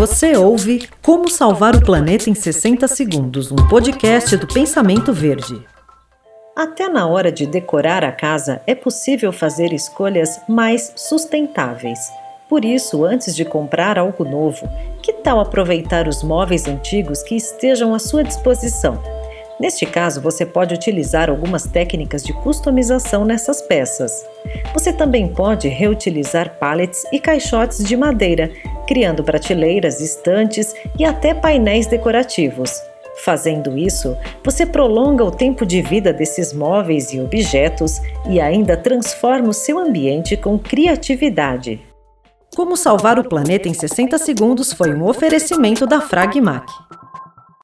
Você ouve Como Salvar o Planeta em 60 Segundos, um podcast do Pensamento Verde. Até na hora de decorar a casa é possível fazer escolhas mais sustentáveis. Por isso, antes de comprar algo novo, que tal aproveitar os móveis antigos que estejam à sua disposição? Neste caso, você pode utilizar algumas técnicas de customização nessas peças. Você também pode reutilizar pallets e caixotes de madeira, criando prateleiras, estantes e até painéis decorativos. Fazendo isso, você prolonga o tempo de vida desses móveis e objetos e ainda transforma o seu ambiente com criatividade. Como salvar o planeta em 60 segundos foi um oferecimento da Fragmac.